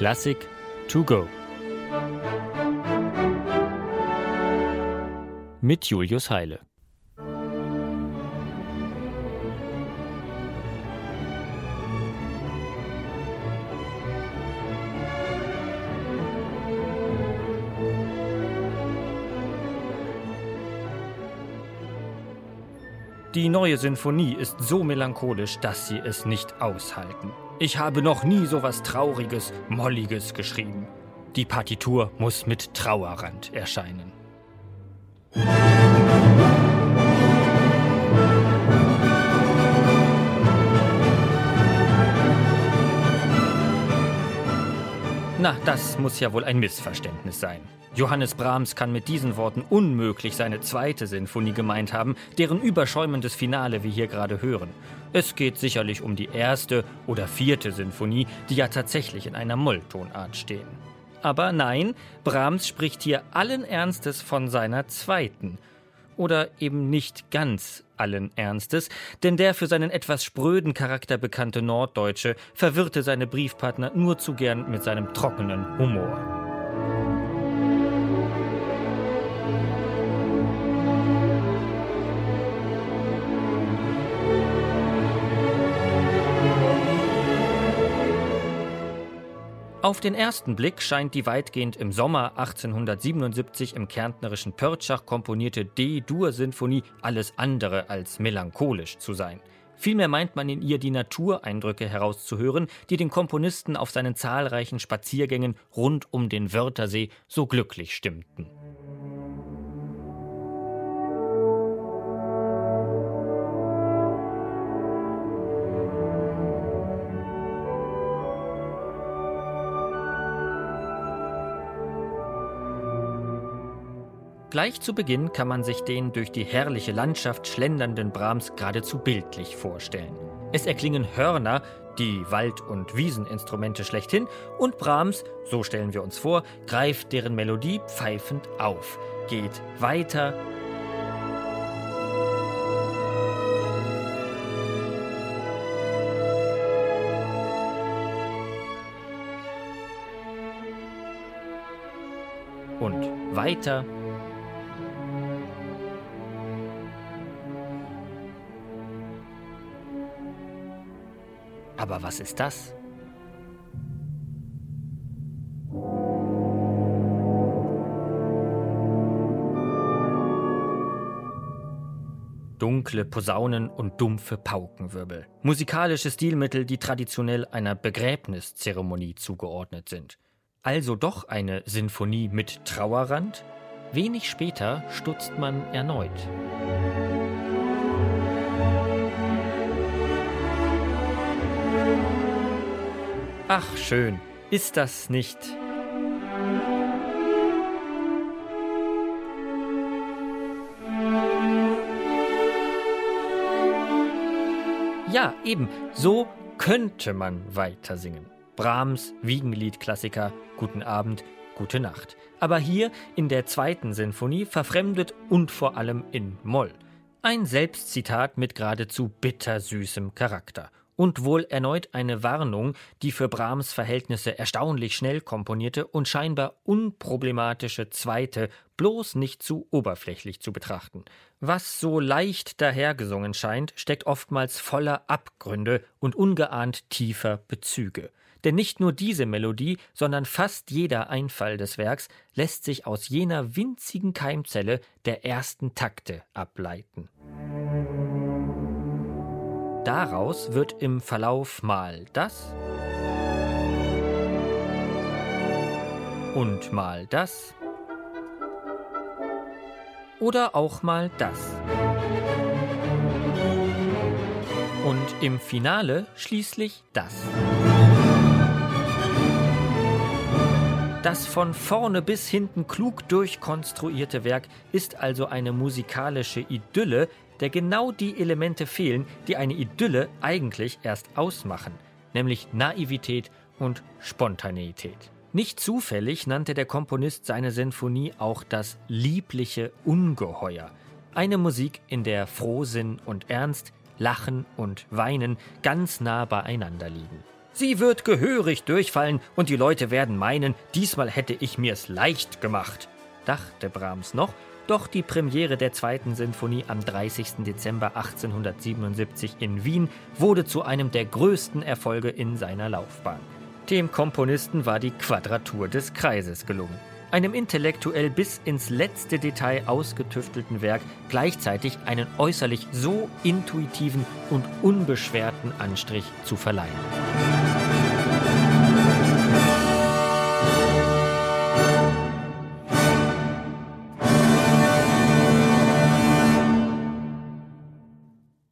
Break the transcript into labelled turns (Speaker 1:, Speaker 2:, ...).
Speaker 1: Klassik to go. Mit Julius Heile. Die neue Sinfonie ist so melancholisch, dass Sie es nicht aushalten. Ich habe noch nie so was Trauriges, Molliges geschrieben. Die Partitur muss mit Trauerrand erscheinen. Na, das muss ja wohl ein Missverständnis sein. Johannes Brahms kann mit diesen Worten unmöglich seine zweite Sinfonie gemeint haben, deren überschäumendes Finale wir hier gerade hören. Es geht sicherlich um die erste oder vierte Sinfonie, die ja tatsächlich in einer Molltonart stehen. Aber nein, Brahms spricht hier allen Ernstes von seiner zweiten. Oder eben nicht ganz allen Ernstes, denn der für seinen etwas spröden Charakter bekannte Norddeutsche verwirrte seine Briefpartner nur zu gern mit seinem trockenen Humor. Auf den ersten Blick scheint die weitgehend im Sommer 1877 im kärntnerischen Pörtschach komponierte D-Dur-Sinfonie alles andere als melancholisch zu sein. Vielmehr meint man in ihr die Natureindrücke herauszuhören, die den Komponisten auf seinen zahlreichen Spaziergängen rund um den Wörthersee so glücklich stimmten. Gleich zu Beginn kann man sich den durch die herrliche Landschaft schlendernden Brahms geradezu bildlich vorstellen. Es erklingen Hörner, die Wald- und Wieseninstrumente schlechthin, und Brahms, so stellen wir uns vor, greift deren Melodie pfeifend auf, geht weiter, und weiter Aber was ist das? Dunkle Posaunen und dumpfe Paukenwirbel. Musikalische Stilmittel, die traditionell einer Begräbniszeremonie zugeordnet sind. Also doch eine Sinfonie mit Trauerrand? Wenig später stutzt man erneut. Ach schön, ist das nicht. Ja, eben, so könnte man weiter singen. Brahms Wiegenlied-Klassiker Guten Abend, gute Nacht. Aber hier in der zweiten Sinfonie verfremdet und vor allem in Moll. Ein Selbstzitat mit geradezu bittersüßem Charakter und wohl erneut eine Warnung, die für Brahms Verhältnisse erstaunlich schnell komponierte und scheinbar unproblematische zweite bloß nicht zu oberflächlich zu betrachten. Was so leicht dahergesungen scheint, steckt oftmals voller Abgründe und ungeahnt tiefer Bezüge. Denn nicht nur diese Melodie, sondern fast jeder Einfall des Werks lässt sich aus jener winzigen Keimzelle der ersten Takte ableiten. Daraus wird im Verlauf mal das und mal das oder auch mal das. Und im Finale schließlich das. Das von vorne bis hinten klug durchkonstruierte Werk ist also eine musikalische Idylle, der genau die Elemente fehlen, die eine Idylle eigentlich erst ausmachen, nämlich Naivität und Spontaneität. Nicht zufällig nannte der Komponist seine Sinfonie auch das liebliche Ungeheuer. Eine Musik, in der Frohsinn und Ernst, Lachen und Weinen ganz nah beieinander liegen. Sie wird gehörig durchfallen und die Leute werden meinen, diesmal hätte ich mir's leicht gemacht, dachte Brahms noch, doch die Premiere der zweiten Sinfonie am 30. Dezember 1877 in Wien wurde zu einem der größten Erfolge in seiner Laufbahn. Dem Komponisten war die Quadratur des Kreises gelungen einem intellektuell bis ins letzte Detail ausgetüftelten Werk gleichzeitig einen äußerlich so intuitiven und unbeschwerten Anstrich zu verleihen.